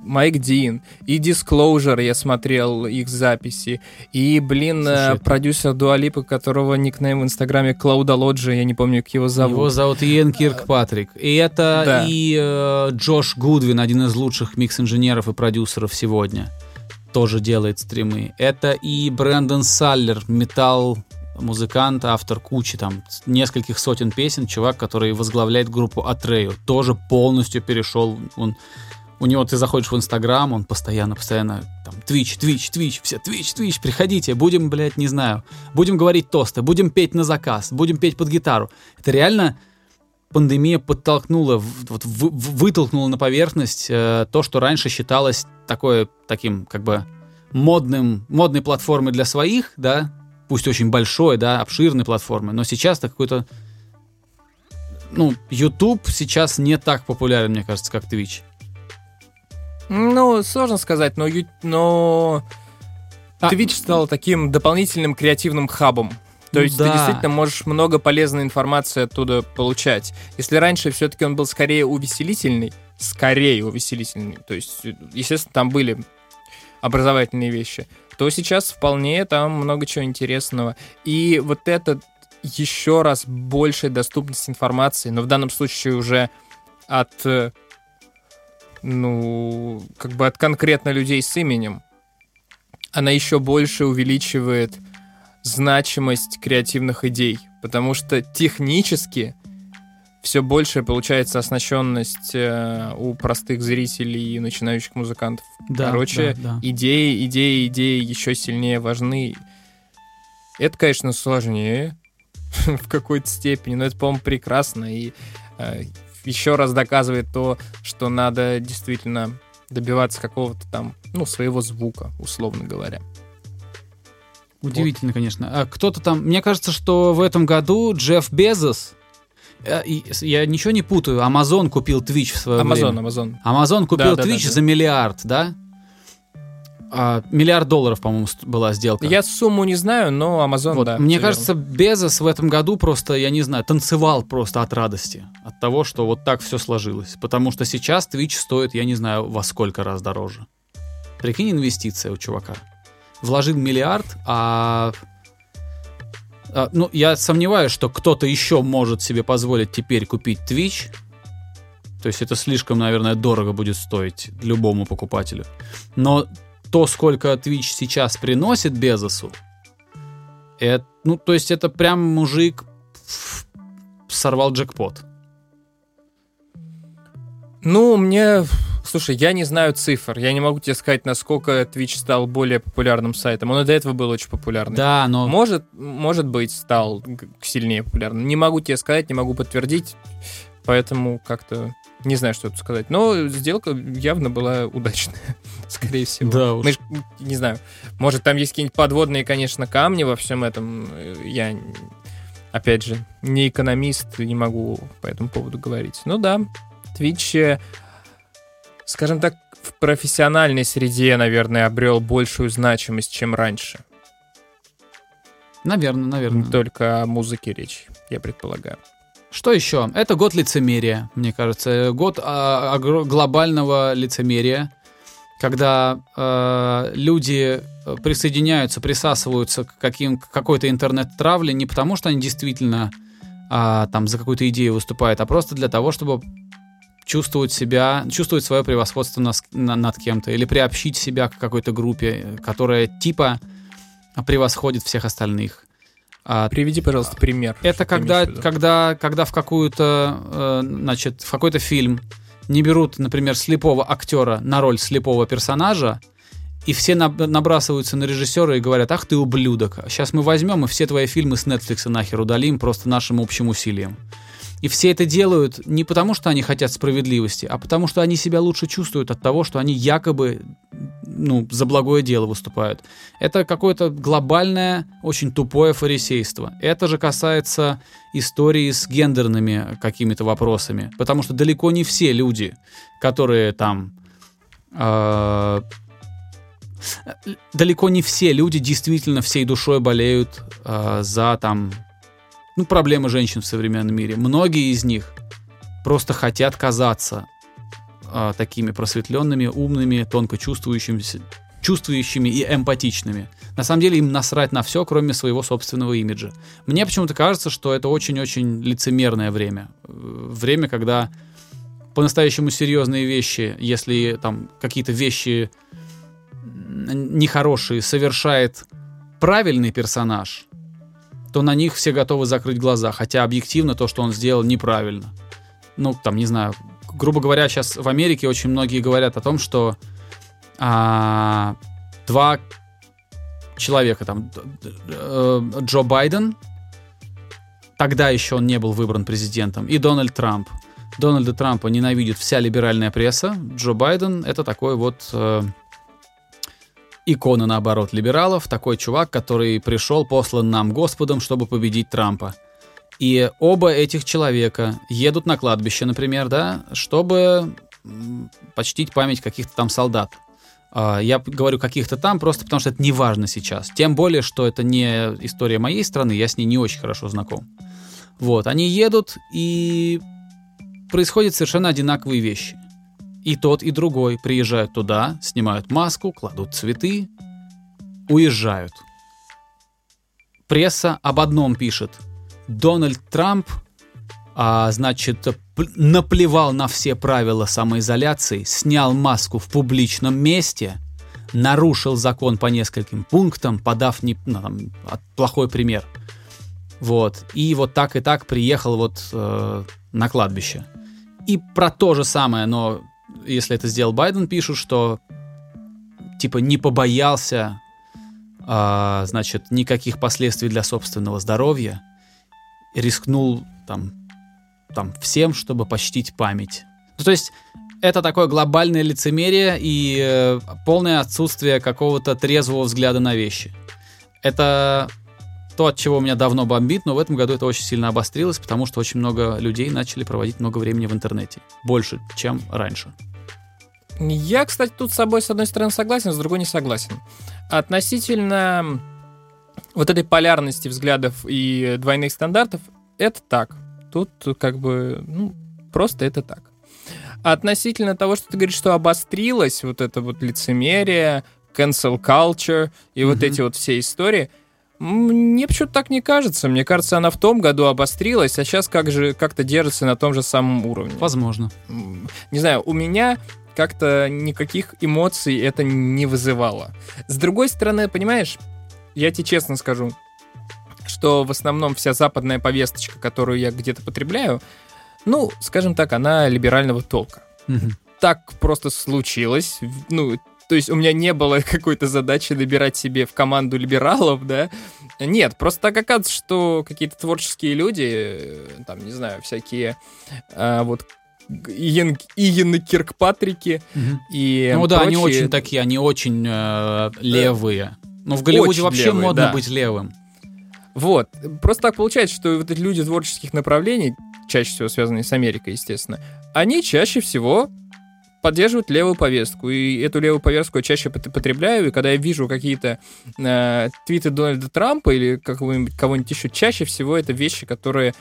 Майк Дин, и Disclosure, я смотрел их записи, и, блин, Слушай, э, это- продюсер Дуалипа, которого никнейм в инстаграме Клауда Лоджи, я не помню, как его зовут. Его зовут Иэн Киркпатрик. И это Да. и э, Джош Гудвин, один из лучших микс-инженеров и продюсеров сегодня. Тоже делает стримы. Это и Брэндон Саллер, металл музыкант, автор кучи там нескольких сотен песен, чувак, который возглавляет группу Atreyu, тоже полностью перешел, он у него ты заходишь в Инстаграм, он постоянно, постоянно там Твич, Твич, Твич, все Твич, Твич, приходите, будем, блядь, не знаю, будем говорить тосты, будем петь на заказ, будем петь под гитару. Это реально пандемия подтолкнула, вот, вы- вытолкнула на поверхность э, то, что раньше считалось такое, таким, как бы, модным, модной платформой для своих, да, пусть очень большой, да, обширной платформы, но сейчас это какой-то, ну, YouTube сейчас не так популярен, мне кажется, как Twitch. Ну, сложно сказать, но, но А- Twitch стал таким дополнительным креативным хабом. То Ну есть ты да. действительно можешь много полезной информации оттуда получать. Если раньше все-таки он был скорее увеселительный, скорее увеселительный, то есть, естественно, там были образовательные вещи, то сейчас вполне там много чего интересного. И вот это еще раз большая доступность информации, но в данном случае уже от, э, ну, как бы от конкретно людей с именем, она еще больше увеличивает значимость креативных идей, потому что технически все больше получается оснащенность э, у простых зрителей и начинающих музыкантов. Да, Короче, да, да. идеи, идеи, идеи еще сильнее важны. Это, конечно, сложнее в какой-то степени, но это, по-моему, прекрасно и э, еще раз доказывает то, что надо действительно добиваться какого-то там, ну, своего звука, условно говоря. Удивительно, конечно. А кто-то там... Мне кажется, что в этом году Джефф Безос... э, Я ничего не путаю. Amazon купил Twitch в свое Амазон, время. Амазон. Amazon купил Да, Twitch да, да. за миллиард, да? А, миллиард долларов, по-моему, была сделка. Я сумму не знаю, но Амазон, Вот, да. мне всё верно. кажется, Безос в этом году просто, я не знаю, танцевал просто от радости. От того, что вот так все сложилось. Потому что сейчас Twitch стоит, я не знаю, во сколько раз дороже. Прикинь, инвестиция у чувака. Вложил миллиард, а... а, Ну, я сомневаюсь, что кто-то еще может себе позволить теперь купить Twitch. То есть это слишком, наверное, дорого будет стоить любому покупателю. Но то, сколько Twitch сейчас приносит Безосу, это, ну, то есть это прям мужик сорвал джекпот. Ну, мне... Слушай, я не знаю цифр. Я не могу тебе сказать, насколько Twitch стал более популярным сайтом. Он и до этого был очень популярный. Да, но Может, может быть, стал сильнее популярным. Не могу тебе сказать, не могу подтвердить. Поэтому как-то не знаю, что тут сказать. Но сделка явно была удачная, скорее всего. Да уж. Мы ж, не знаю, может, там есть какие-нибудь подводные, конечно, камни во всем этом. Я, опять же, не экономист, не могу по этому поводу говорить. Ну да, Twitch, э, скажем так, в профессиональной среде, наверное, обрел большую значимость, чем раньше. Наверное, наверное. Только о музыке речь, я предполагаю. Что еще? Это год лицемерия, мне кажется. Год а, огр- глобального лицемерия, когда э, люди присоединяются, присасываются к, каким, к какой-то интернет-травле не потому, что они действительно а, там за какую-то идею выступают, а просто для того, чтобы чувствовать себя, чувствовать свое превосходство на, на, над кем-то или приобщить себя к какой-то группе, которая типа превосходит всех остальных. А, Приведи, пожалуйста, пример. Это когда, когда, когда в какую-то, э, значит, в какой-то фильм не берут, например, слепого актера на роль слепого персонажа, и все набрасываются на режиссера и говорят, ах ты ублюдок, сейчас мы возьмем и все твои фильмы с Netflix нахер удалим просто нашим общим усилием. И все это делают не потому, что они хотят справедливости, а потому, что они себя лучше чувствуют от того, что они якобы ну, за благое дело выступают. Это какое-то глобальное, очень тупое фарисейство. Это же касается истории с гендерными какими-то вопросами. Потому что далеко не все люди, которые там... Э, далеко не все люди действительно всей душой болеют э, за там ну, проблемы женщин в современном мире. Многие из них просто хотят казаться а, такими просветленными, умными, тонко чувствующими, чувствующими и эмпатичными. На самом деле им насрать на все, кроме своего собственного имиджа. Мне почему-то кажется, что это очень-очень лицемерное время. Время, когда по-настоящему серьезные вещи, если там какие-то вещи нехорошие совершает правильный персонаж, то на них все готовы закрыть глаза, хотя объективно то, что он сделал, неправильно. Ну, там, не знаю, грубо говоря, сейчас в Америке очень многие говорят о том, что а, два человека, там, э, Джо Байден, тогда еще он не был выбран президентом, и Дональд Трамп. Дональда Трампа ненавидит вся либеральная пресса. Джо Байден это такой вот э, икона, наоборот, либералов, такой чувак, который пришел послан нам Господом, чтобы победить Трампа. И оба этих человека едут на кладбище, например, да, чтобы почтить память каких-то там солдат. А, я говорю каких-то там просто потому, что это не важно сейчас. Тем более, что это не история моей страны, я с ней не очень хорошо знаком. Вот, они едут, и происходят совершенно одинаковые вещи. И тот, и другой приезжают туда, снимают маску, кладут цветы, уезжают. Пресса об одном пишет. Дональд Трамп, а, значит, наплевал на все правила самоизоляции, снял маску в публичном месте, нарушил закон по нескольким пунктам, подав не, ну, там, плохой пример. Вот. И вот так и так приехал вот э, на кладбище. И про то же самое, но если это сделал Байден, пишут, что типа не побоялся, а, значит, никаких последствий для собственного здоровья, рискнул там, там всем, чтобы почтить память. Ну, то есть это такое глобальное лицемерие и э, полное отсутствие какого-то трезвого взгляда на вещи. Это то, от чего меня давно бомбит, но в этом году это очень сильно обострилось, потому что очень много людей начали проводить много времени в интернете. Больше, чем раньше. Я, кстати, тут с собой, с одной стороны, согласен, с другой не согласен. Относительно вот этой полярности взглядов и двойных стандартов, это так. Тут как бы, ну, просто это так. Относительно того, что ты говоришь, что обострилось вот это вот лицемерие, cancel culture и mm-hmm. вот эти вот все истории – мне почему-то так не кажется. Мне кажется, она в том году обострилась, а сейчас как же как-то держится на том же самом уровне. Возможно. Не знаю, у меня как-то никаких эмоций это не вызывало. С другой стороны, понимаешь, я тебе честно скажу, что в основном вся западная повесточка, которую я где-то потребляю, ну, скажем так, она либерального толка. Так просто случилось. Ну, То есть у меня не было какой-то задачи набирать себе в команду либералов, да. Нет, просто так оказывается, что какие-то творческие люди, э, там, не знаю, всякие а, вот Иен, Иены Киркпатрики Мгм. и Ну да, они прочие. очень такие, они очень э, левые. Ну, в Голливуде Очень вообще левые, модно да. быть левым. Вот. Просто так получается, что вот эти люди творческих направлений, чаще всего связанные с Америкой, естественно, они чаще всего поддерживают левую повестку. И эту левую повестку я чаще пот- потребляю, и когда я вижу какие-то э, твиты Дональда Трампа или какого-нибудь, кого-нибудь еще, чаще всего это вещи, которые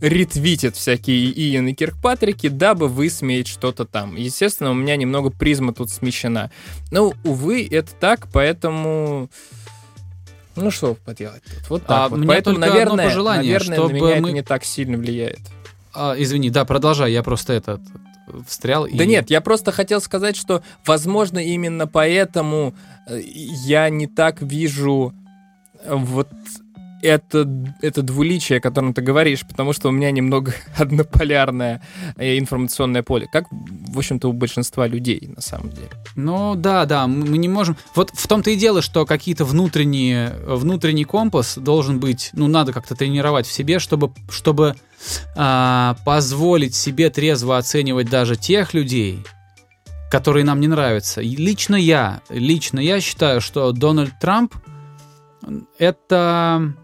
ретвитят всякие Иен и Киркпатрики, дабы высмеять что-то там. Естественно, у меня немного призма тут смещена. Ну, увы, это так, поэтому... Ну, что поделать тут? Вот так А вот. мне Поэтому, наверное, пожелание, наверное чтобы на меня мы- это не так сильно влияет. А, извини, да, продолжай, я просто это э, встрял. Да и- нет, я просто хотел сказать, что, возможно, именно поэтому э, я не так вижу э, вот это, это двуличие, о котором ты говоришь, потому что у меня немного однополярное э, информационное поле, как, в общем-то, у большинства людей, на самом деле. Ну да, да, мы не можем. Вот в том-то и дело, что какие-то внутренние, внутренний компас должен быть, ну надо как-то тренировать в себе, чтобы, чтобы а, позволить себе трезво оценивать даже тех людей, которые нам не нравятся. И лично я, лично я считаю, что Дональд Трамп это,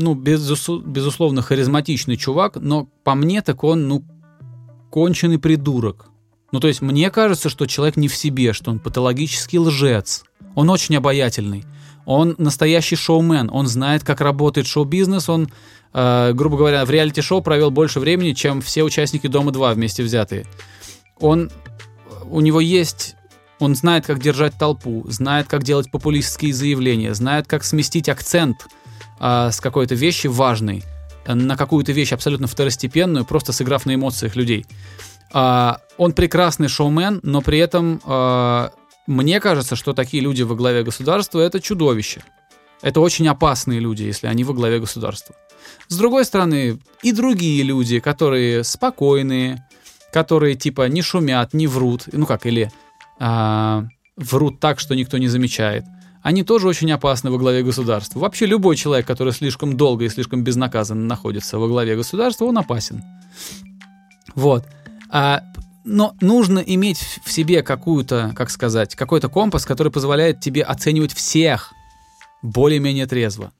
ну безусу- безусловно харизматичный чувак, но по мне так он, ну конченый придурок. Ну, то есть мне кажется, что человек не в себе, что он патологический лжец. Он очень обаятельный. Он настоящий шоумен. Он знает, как работает шоу-бизнес. Он, э, грубо говоря, в реалити-шоу провел больше времени, чем все участники «Дома-2» вместе взятые. Он, у него есть... Он знает, как держать толпу, знает, как делать популистские заявления, знает, как сместить акцент э, с какой-то вещи важной э, на какую-то вещь абсолютно второстепенную, просто сыграв на эмоциях людей. А, он прекрасный шоумен, но при этом а, мне кажется, что такие люди во главе государства это чудовище. Это очень опасные люди, если они во главе государства. С другой стороны, и другие люди, которые спокойные, которые типа не шумят, не врут, ну как, или а, врут так, что никто не замечает. Они тоже очень опасны во главе государства. Вообще любой человек, который слишком долго и слишком безнаказанно находится во главе государства, он опасен. Вот. А, но нужно иметь в- себе какую-то, как сказать, какой-то компас, который позволяет тебе оценивать всех более-менее трезво.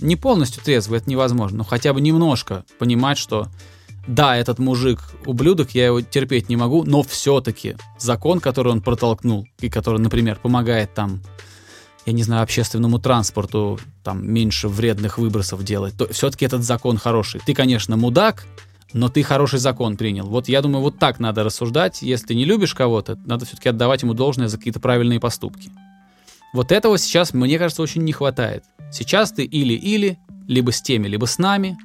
Не полностью трезво, это невозможно, но хотя бы немножко понимать, что да, этот мужик ублюдок, я его терпеть не могу, но все-таки закон, который он протолкнул, и который, например, помогает там, я не знаю, общественному транспорту там меньше вредных выбросов делать, то все-таки этот закон хороший. Ты, конечно, мудак, но ты хороший закон принял. Вот я думаю, вот так надо рассуждать. Если ты не любишь кого-то, надо все-таки отдавать ему должное за какие-то правильные поступки. Вот этого сейчас, мне кажется, очень не хватает. Сейчас ты или-или, либо с теми, либо с нами.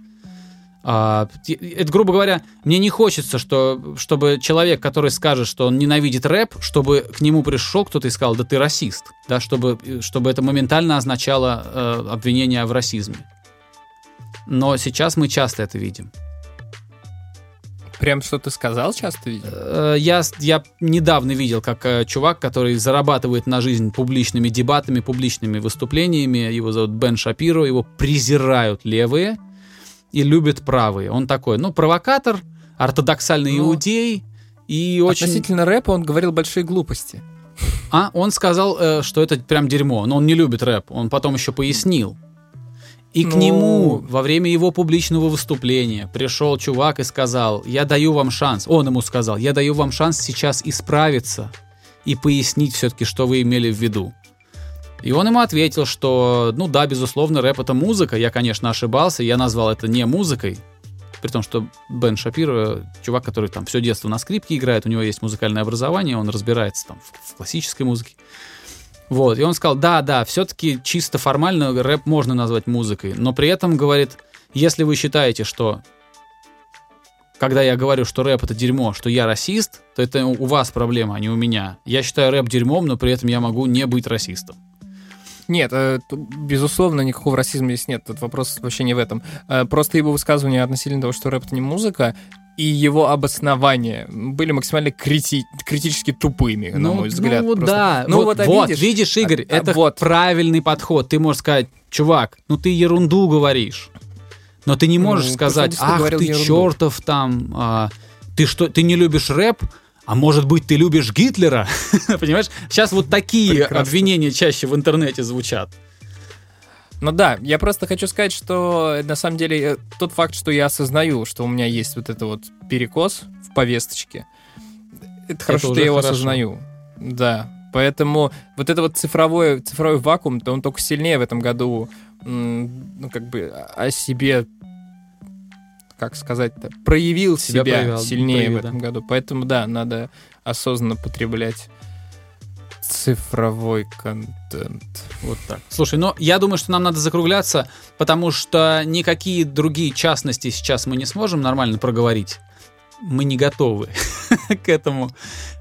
А, это, грубо говоря, мне не хочется, что, чтобы человек, который скажет, что он ненавидит рэп, чтобы к нему пришел кто-то и сказал, да ты расист. Да, чтобы, чтобы это моментально означало э, обвинение в расизме. Но сейчас мы часто это видим. Прям что ты сказал, часто видел? Э, Я, я недавно видел, как э, чувак, который зарабатывает на жизнь публичными дебатами, публичными выступлениями, его зовут Бен Шапиро, его презирают левые и любят правые. Он такой, ну, провокатор, ортодоксальный Ну, иудей и очень... Относительно рэпа он говорил большие глупости. А, он сказал, э, что это прям дерьмо, но он не любит рэп. Он потом еще пояснил. И к Ну- нему во время его публичного выступления пришел чувак и сказал, я даю вам шанс. Он ему сказал, я даю вам шанс сейчас исправиться и пояснить все-таки, что вы имели в виду. И он ему ответил, что, ну да, безусловно, рэп это музыка. Я, конечно, ошибался, я назвал это не музыкой. При том, что Бен Шапиро, чувак, который там все детство на скрипке играет, у него есть музыкальное образование, он разбирается там в, в классической музыке. Вот, и он сказал, да, да, все-таки чисто формально рэп можно назвать музыкой, но при этом, говорит, если вы считаете, что когда я говорю, что рэп это дерьмо, что я расист, то это у вас проблема, а не у меня. Я считаю рэп дерьмом, но при этом я могу не быть расистом. Нет, э, безусловно, никакого расизма здесь нет. Тут вопрос вообще не в этом. Э, Просто его высказывание относительно того, что рэп это не музыка, и его обоснования были максимально крити- критически тупыми, на ну, мой взгляд. Ну, просто. да. Ну, вот, вот, а вот, видишь, видишь, Игорь, а- а это вот. правильный подход. Ты можешь сказать, чувак, ну ты ерунду говоришь. Но ты не можешь Ну, сказать, ах ты ерунду». чертов там, а, ты что, ты не любишь рэп? А может быть, ты любишь Гитлера? Понимаешь? Сейчас вот такие Прекрасно. обвинения чаще в интернете звучат. Ну да, я просто хочу сказать, что э, на самом деле э, тот факт, что я осознаю, что у меня есть вот это вот перекос в повесточке, это хорошо, что я его хорошо. осознаю. Да. Поэтому вот это вот цифровой, цифровой вакуум, то он только сильнее в этом году, ну, как бы о себе, как сказать-то, проявил Себя себя, проявил, сильнее проявил, в этом году. Поэтому, да, надо осознанно потреблять цифровой контент. Вот так. Слушай, ну я думаю, что нам надо закругляться, потому что никакие другие частности сейчас мы не сможем нормально проговорить. Мы не готовы к этому.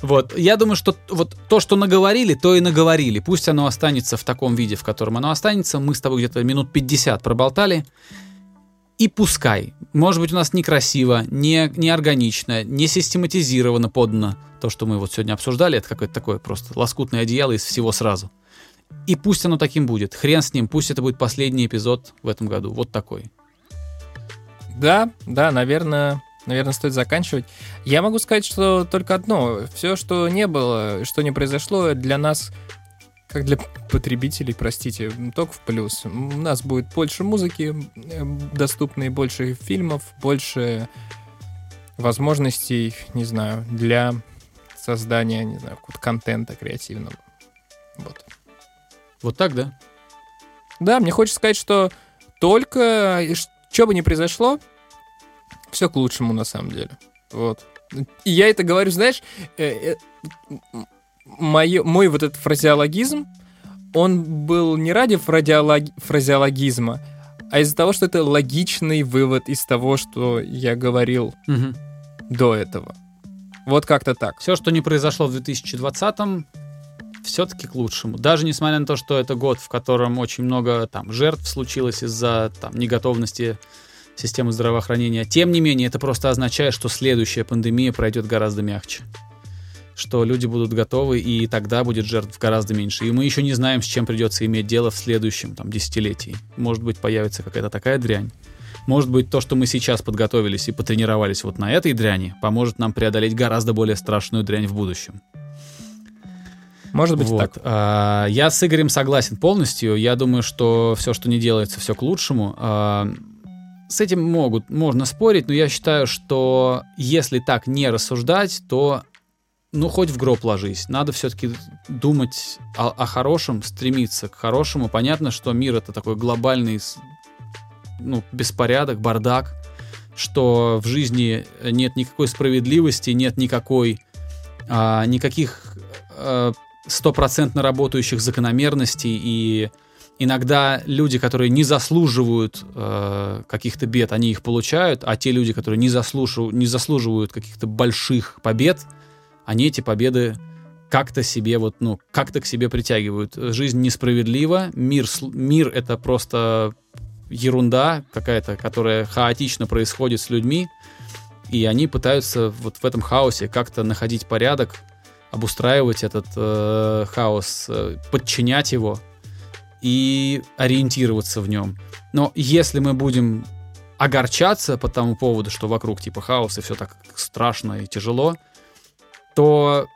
Вот. Я думаю, что вот то, что наговорили, то и наговорили. Пусть оно останется в таком виде, в котором оно останется. Мы с тобой где-то минут 50 проболтали. И пускай. Может быть, у нас некрасиво, не, не органично, не систематизировано подано то, что мы вот сегодня обсуждали. Это какое-то такое просто лоскутное одеяло из всего сразу. И пусть оно таким будет. Хрен с ним, пусть это будет последний эпизод в этом году. Вот такой. Да, да, наверное, наверное, стоит заканчивать. Я могу сказать, что только одно. Все, что не было, что не произошло, для нас, как для потребителей, простите, только в плюс. У нас будет больше музыки э, доступной, больше фильмов, больше возможностей, не знаю, для создания, не знаю, какого-то контента креативного. Вот. Вот так, да? Да, мне хочется сказать, что только, что бы ни произошло, все к лучшему на самом деле. Вот. И я это говорю, знаешь, м- моё- мой вот этот фразеологизм, он был не ради фразеолог- фразеологизма, а из-за того, что это логичный вывод из того, что я говорил до этого. Вот как-то так. Все, что не произошло в 2020-м, все-таки к лучшему. Даже несмотря на то, что это год, в котором очень много там жертв случилось из-за там неготовности системы здравоохранения. Тем не менее, это просто означает, что следующая пандемия пройдет гораздо мягче. Что люди будут готовы, и тогда будет жертв гораздо меньше. И мы еще не знаем, с чем придется иметь дело в следующем там, десятилетии. Может быть, появится какая-то такая дрянь. Может быть, то, что мы сейчас подготовились и потренировались вот на этой дряни, поможет нам преодолеть гораздо более страшную дрянь в будущем. Может быть Вот. так. А, я с Игорем согласен полностью. Я думаю, что все, что не делается, все к лучшему. А, с этим могут, можно спорить, но я считаю, что если так не рассуждать, то ну, хоть в гроб ложись. Надо все-таки думать о, о хорошем, стремиться к хорошему. Понятно, что мир это такой глобальный ну, беспорядок, бардак, что в жизни нет никакой справедливости, нет никакой, а, никаких а, стопроцентно работающих закономерностей, и иногда люди, которые не заслуживают э, каких-то бед, они их получают, а те люди, которые не, заслуживают, не заслуживают каких-то больших побед, они эти победы как-то себе вот, ну, как-то к себе притягивают. Жизнь несправедлива, мир, мир это просто ерунда какая-то, которая хаотично происходит с людьми, и они пытаются вот в этом хаосе как-то находить порядок, обустраивать этот э, хаос, э, подчинять его и ориентироваться в нем. Но если мы будем огорчаться по тому поводу, что вокруг типа хаос и все так страшно и тяжело, то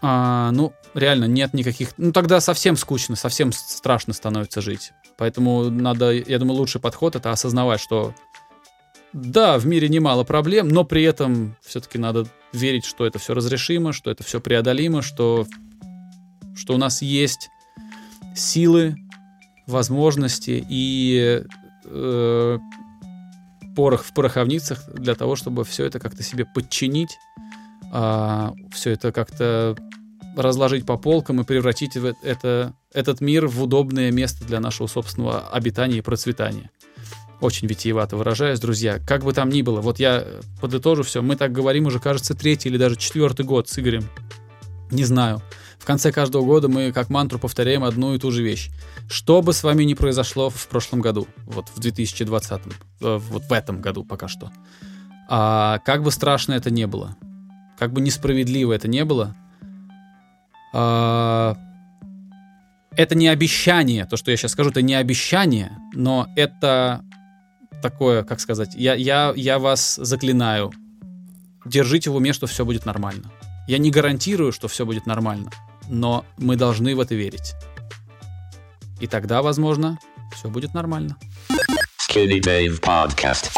а, ну реально нет никаких, ну тогда совсем скучно, совсем страшно становится жить. Поэтому надо, я думаю, лучший подход это осознавать, что да, в мире немало проблем, но при этом все-таки надо верить, что это все разрешимо, что это все преодолимо, что, что у нас есть силы, возможности и э, порох в пороховницах для того, чтобы все это как-то себе подчинить, все это как-то разложить по полкам и превратить в это, этот мир в удобное место для нашего собственного обитания и процветания. Очень витиевато выражаюсь, друзья. Как бы там ни было, вот я подытожу все. Мы так говорим уже, кажется, третий или даже четвертый год с Игорем. Не знаю. В конце каждого года мы как мантру повторяем одну и ту же вещь. Что бы с вами ни произошло в прошлом году, вот в 2020, э, вот в этом году пока что, А как бы страшно это не было, как бы несправедливо это не было, а, это не обещание, то, что я сейчас скажу, это не обещание, но это такое, как сказать, я, я, я вас заклинаю, держите в уме, что все будет нормально. Я не гарантирую, что все будет нормально, но мы должны в это верить. И тогда, возможно, все будет нормально. Skinny Dave Podcast.